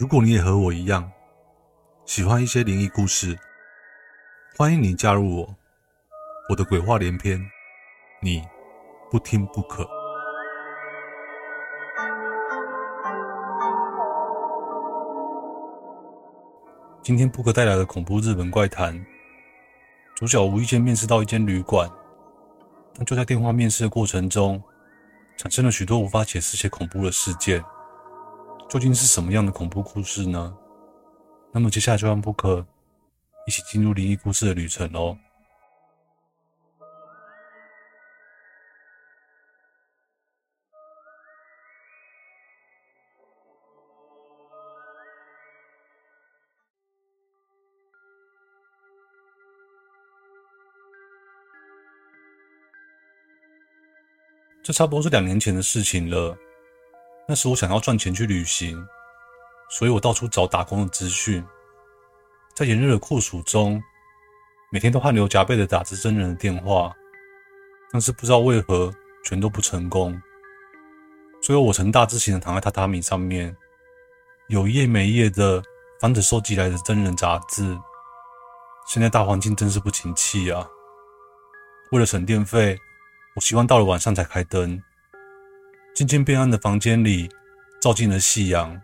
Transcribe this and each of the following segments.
如果你也和我一样喜欢一些灵异故事，欢迎你加入我。我的鬼话连篇，你不听不可。今天布克带来的恐怖日本怪谈，主角无意间面试到一间旅馆，但就在电话面试的过程中，产生了许多无法解释且恐怖的事件。究竟是什么样的恐怖故事呢？那么接下来就让布克一起进入灵异故事的旅程喽。这差不多是两年前的事情了。那时我想要赚钱去旅行，所以我到处找打工的资讯。在炎热的酷暑中，每天都汗流浃背的打着真人的电话，但是不知道为何全都不成功。最后我呈大字型的躺在榻榻米上面，有一页没夜的翻着收集来的真人杂志。现在大环境真是不景气啊！为了省电费，我习惯到了晚上才开灯。渐渐变暗的房间里，照进了夕阳。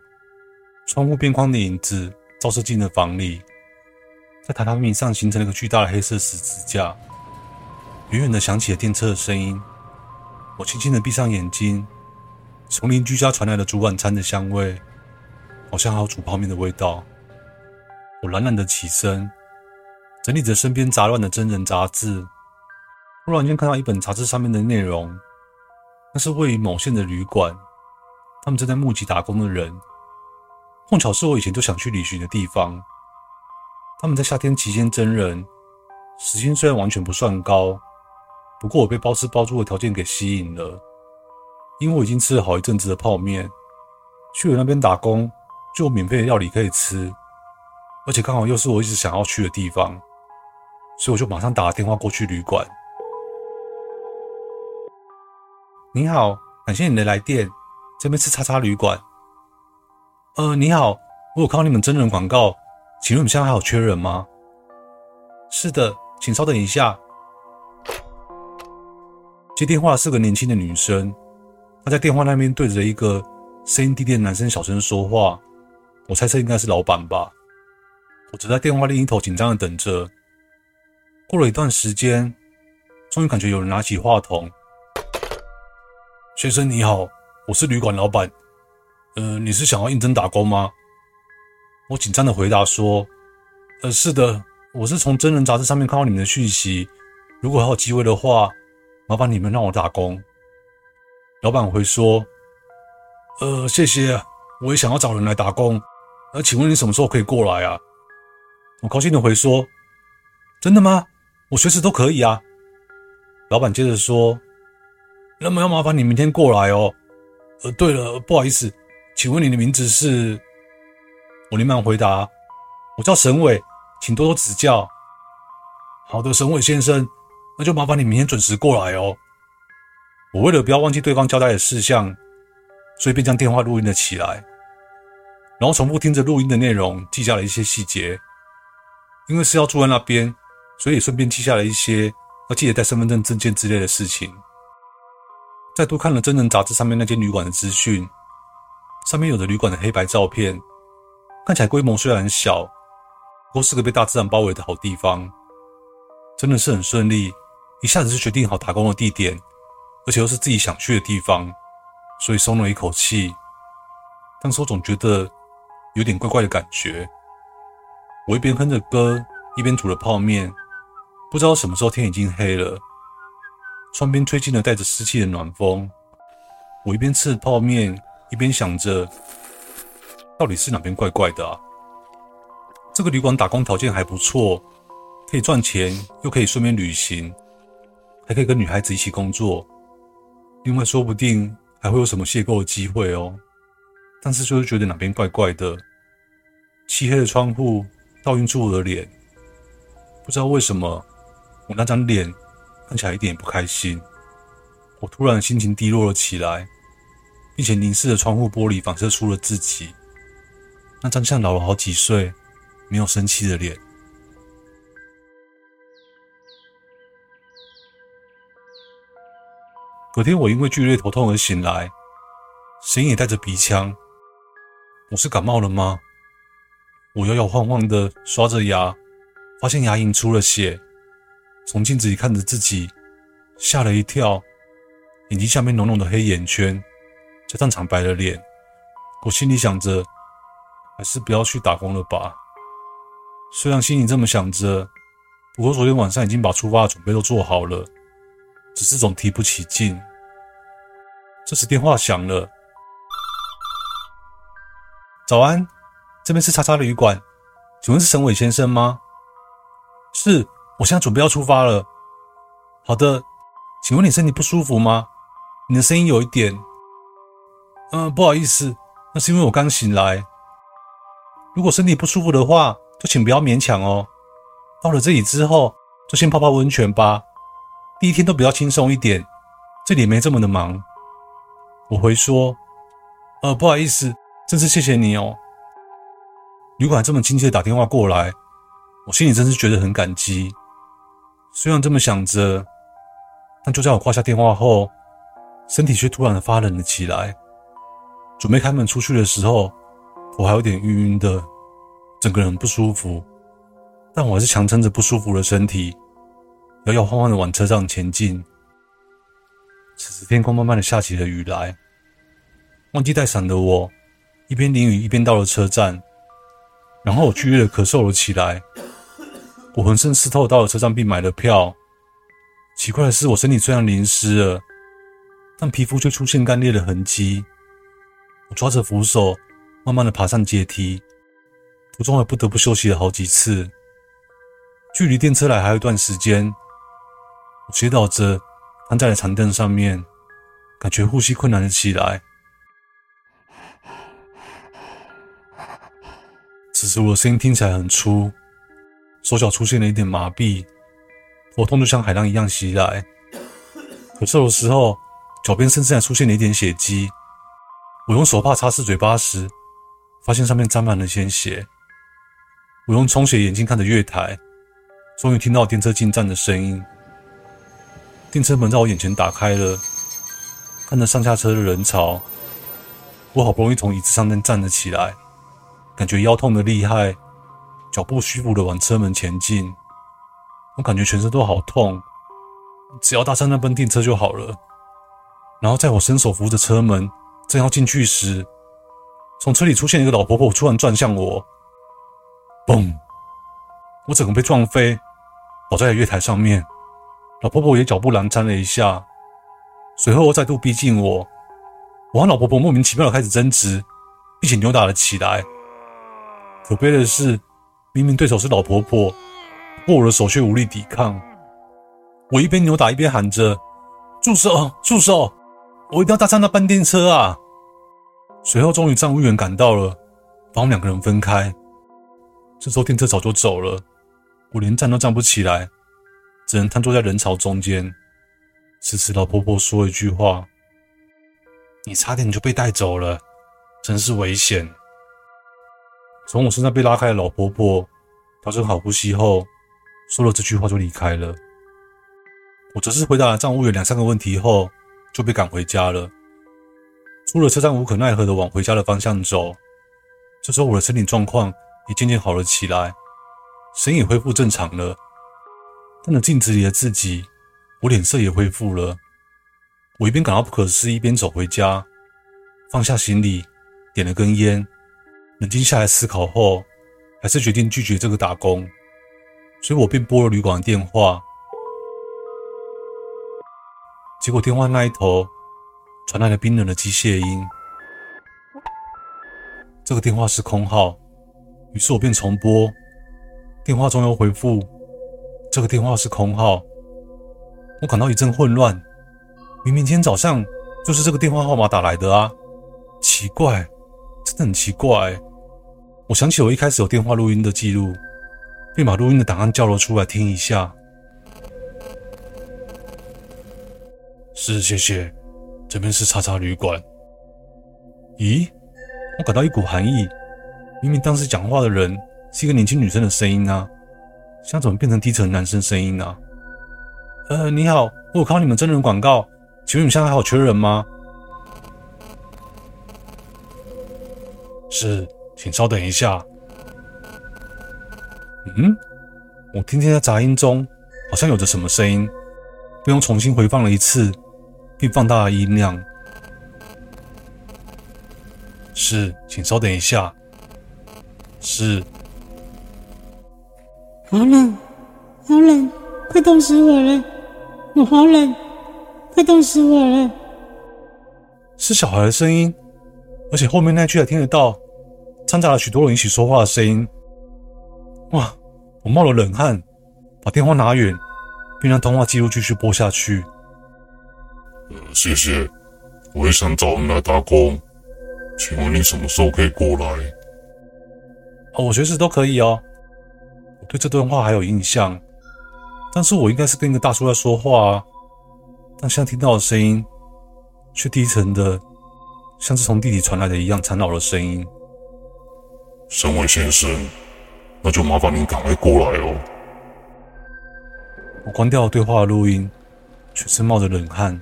窗户边框的影子照射进了房里，在榻榻米上形成了一个巨大的黑色十字架。远远的响起了电车的声音。我轻轻的闭上眼睛，从邻居家传来了煮晚餐的香味，好像还有煮泡面的味道。我懒懒的起身，整理着身边杂乱的真人杂志。突然间看到一本杂志上面的内容。那是位于某县的旅馆，他们正在募集打工的人，碰巧是我以前就想去旅行的地方。他们在夏天期间征人，时薪虽然完全不算高，不过我被包吃包住的条件给吸引了，因为我已经吃了好一阵子的泡面，去了那边打工就有免费的料理可以吃，而且刚好又是我一直想要去的地方，所以我就马上打了电话过去旅馆。你好，感谢你的来电。这边是叉叉旅馆。呃，你好，我有看到你们真人广告，请问你们现在还有缺人吗？是的，请稍等一下。接电话是个年轻的女生，她在电话那边对着一个声音低低的男生小声说话，我猜测应该是老板吧。我则在电话另一头紧张的等着。过了一段时间，终于感觉有人拿起话筒。先生你好，我是旅馆老板。呃，你是想要应征打工吗？我紧张的回答说：“呃，是的，我是从真人杂志上面看到你们的讯息。如果还有机会的话，麻烦你们让我打工。”老板会说：“呃，谢谢，我也想要找人来打工。那请问你什么时候可以过来啊？”我高兴的回说：“真的吗？我随时都可以啊。”老板接着说。那么要麻烦你明天过来哦。呃，对了，不好意思，请问你的名字是？我连忙回答：“我叫沈伟，请多多指教。”好的，沈伟先生，那就麻烦你明天准时过来哦。我为了不要忘记对方交代的事项，所以便将电话录音了起来，然后重复听着录音的内容，记下了一些细节。因为是要住在那边，所以顺便记下了一些要记得带身份证、证件之类的事情。再多看了真人杂志上面那间旅馆的资讯，上面有着旅馆的黑白照片，看起来规模虽然小，不过是个被大自然包围的好地方，真的是很顺利，一下子就决定好打工的地点，而且又是自己想去的地方，所以松了一口气。但是我总觉得有点怪怪的感觉，我一边哼着歌，一边煮着泡面，不知道什么时候天已经黑了。窗边吹进了带着湿气的暖风，我一边吃泡面，一边想着，到底是哪边怪怪的啊？这个旅馆打工条件还不错，可以赚钱，又可以顺便旅行，还可以跟女孩子一起工作，另外说不定还会有什么邂逅的机会哦。但是就是觉得哪边怪怪的，漆黑的窗户倒映出我的脸，不知道为什么我那张脸。看起来一点也不开心，我突然心情低落了起来，并且凝视着窗户玻璃，反射出了自己。那张像老了好几岁、没有生气的脸。隔天，我因为剧烈头痛而醒来，声音也带着鼻腔。我是感冒了吗？我摇摇晃晃的刷着牙，发现牙龈出了血。从镜子里看着自己，吓了一跳，眼睛下面浓浓的黑眼圈，加上惨白的脸，我心里想着，还是不要去打工了吧。虽然心里这么想着，不过昨天晚上已经把出发的准备都做好了。只是总提不起劲。这时电话响了。早安，这边是叉叉旅馆，请问是沈伟先生吗？是，我现在准备要出发了。好的，请问你身体不舒服吗？你的声音有一点……嗯，不好意思，那是因为我刚醒来。如果身体不舒服的话，就请不要勉强哦。到了这里之后，就先泡泡温泉吧。第一天都比较轻松一点，这里没这么的忙。我回说：“呃，不好意思，真是谢谢你哦。”旅馆这么亲切的打电话过来，我心里真是觉得很感激。虽然这么想着，但就在我挂下电话后，身体却突然的发冷了起来。准备开门出去的时候，我还有点晕晕的，整个人不舒服。但我还是强撑着不舒服的身体。摇摇晃晃的往车上前进。此时天空慢慢的下起了雨来。忘记带伞的我，一边淋雨一边到了车站。然后我剧烈的咳嗽了起来。我浑身湿透，到了车站并买了票。奇怪的是，我身体虽然淋湿了，但皮肤却出现干裂的痕迹。我抓着扶手，慢慢的爬上阶梯。途中还不得不休息了好几次。距离电车来还有一段时间。我斜倒着，瘫在了长凳上面，感觉呼吸困难了起来。此时我的声音听起来很粗，手脚出现了一点麻痹，头痛就像海浪一样袭来。咳嗽的时候，脚边甚至还出现了一点血迹。我用手帕擦拭嘴巴时，发现上面沾满了鲜血。我用充血眼睛看着月台，终于听到电车进站的声音。电车门在我眼前打开了，看着上下车的人潮，我好不容易从椅子上面站了起来，感觉腰痛的厉害，脚步虚浮的往车门前进。我感觉全身都好痛，只要搭上那班电车就好了。然后在我伸手扶着车门，正要进去时，从车里出现一个老婆婆，突然转向我，嘣！我整个被撞飞，倒在了月台上面。老婆婆也脚步蹒跚了一下，随后再度逼近我。我和老婆婆莫名其妙的开始争执，并且扭打了起来。可悲的是，明明对手是老婆婆，不过我的手却无力抵抗。我一边扭打一边喊着：“住手！住手！我一定要搭上那班电车啊！”随后，终于站务员赶到了，把我们两个人分开。这时候电车早就走了，我连站都站不起来。只能瘫坐在人潮中间。此时，老婆婆说了一句话：“你差点就被带走了，真是危险。”从我身上被拉开的老婆婆调整好呼吸后，说了这句话就离开了。我则是回答了站务员两三个问题后，就被赶回家了。出了车站，无可奈何的往回家的方向走。这时候，我的身体状况也渐渐好了起来，神也恢复正常了。看着镜子里的自己，我脸色也恢复了。我一边感到不可思议，一边走回家，放下行李，点了根烟，冷静下来思考后，还是决定拒绝这个打工。所以我便拨了旅馆的电话。结果电话那一头传来了冰冷的机械音。这个电话是空号，于是我便重拨，电话中又回复。这个电话是空号，我感到一阵混乱。明明今天早上就是这个电话号码打来的啊，奇怪，真的很奇怪。我想起我一开始有电话录音的记录，便把录音的档案叫了出来听一下。是，谢谢，这边是叉叉旅馆。咦，我感到一股寒意，明明当时讲话的人是一个年轻女生的声音啊，现在怎么变成低沉男生声音呢？呃，你好，我有看到你们真人广告，请问你们现在还有缺人吗？是，请稍等一下。嗯，我听见在杂音中好像有着什么声音，不用重新回放了一次，并放大了音量。是，请稍等一下。是。好冷，好冷，快冻死我了！我好冷，快冻死我了！是小孩的声音，而且后面那句还听得到，掺杂了许多人一起说话的声音。哇！我冒了冷汗，把电话拿远，并让通话记录继续播下去。呃，谢谢，我也想找人来打工，请问你什么时候可以过来？哦，我随时都可以哦。我对这段话还有印象，但是我应该是跟一个大叔在说话啊，但现在听到的声音却低沉的，像是从地底传来的一样缠绕的声音。沈伟先生。那就麻烦您赶快过来哦。我关掉了对话录音，全身冒着冷汗。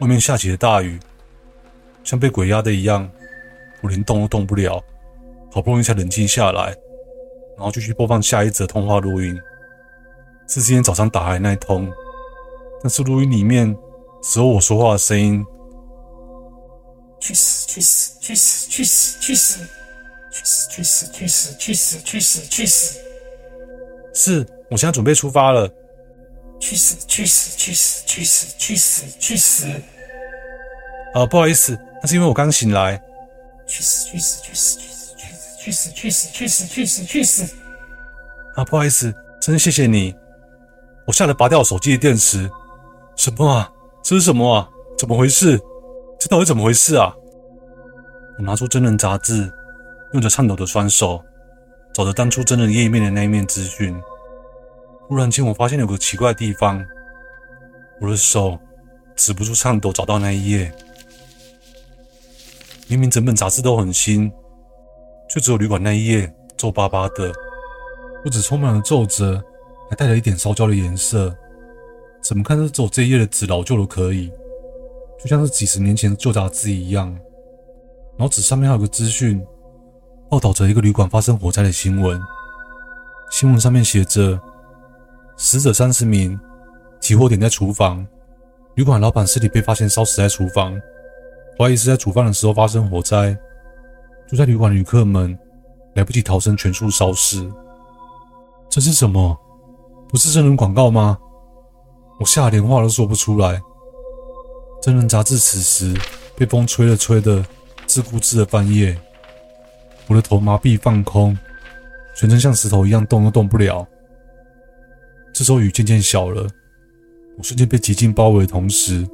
外面下起了大雨，像被鬼压的一样，我连动都动不了。好不容易才冷静下来，然后继续播放下一则通话录音，是今天早上打来的那一通，但是录音里面只有我说话的声音。去死！去死！去死！去死！去死！去死！去死！去死！去死！去死！去死！是，我现在准备出发了。去死！去死！去死！去死！去死！去死！啊，不好意思，那是因为我刚醒来。去死！去死！去死！去死！去死！去死！去死！去死！去死！啊，不好意思，真是谢谢你。我吓得拔掉手机的电池。什么啊？这是什么啊？怎么回事？这到底怎么回事啊？我拿出真人杂志。用着颤抖的双手，找着当初真人页面的那一面资讯。忽然间，我发现有个奇怪的地方，我的手止不住颤抖，找到那一页。明明整本杂志都很新，却只有旅馆那一页皱巴巴的，不只充满了皱褶，还带了一点烧焦的颜色。怎么看都只有这一页的纸老旧的可以，就像是几十年前的旧杂志一样。然后纸上面还有个资讯。报道着一个旅馆发生火灾的新闻。新闻上面写着：死者三十名，起火点在厨房。旅馆老板尸体被发现烧死在厨房，怀疑是在煮饭的时候发生火灾。住在旅馆的旅客们来不及逃生，全数烧死。这是什么？不是真人广告吗？我吓得连话都说不出来。真人杂志此时被风吹了吹的，自顾自的翻页。我的头麻痹放空，全身像石头一样动都动不了。这时候雨渐渐小了，我瞬间被寂静包围的同时，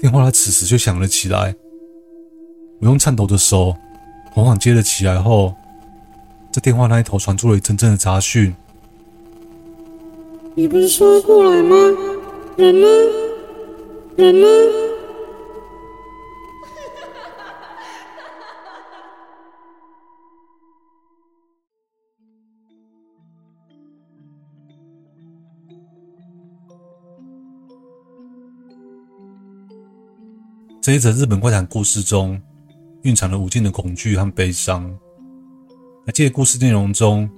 电话在此时却响了起来。我用颤抖的手缓缓接了起来后，在电话那一头传出了一阵阵的杂讯：“你不是说过来吗？人呢？人呢？”这一则日本怪谈故事中，蕴藏了无尽的恐惧和悲伤。还记得故事内容中，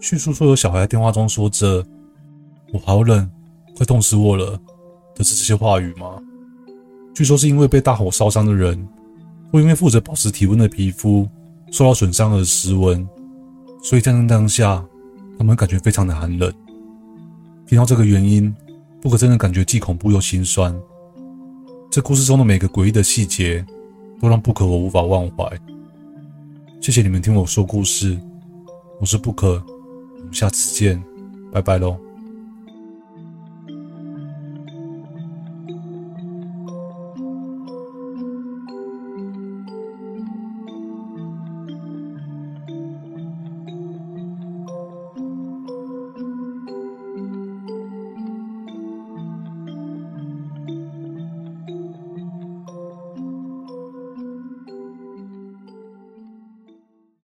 叙述说有小孩在电话中说着“我好冷，快冻死我了”的是这些话语吗？据说是因为被大火烧伤的人，或因为负责保持体温的皮肤受到损伤而失温，所以在那当下，他们感觉非常的寒冷。听到这个原因，不可真的感觉既恐怖又心酸。这故事中的每个诡异的细节，都让不可我无法忘怀。谢谢你们听我说故事，我是不可，我们下次见，拜拜喽。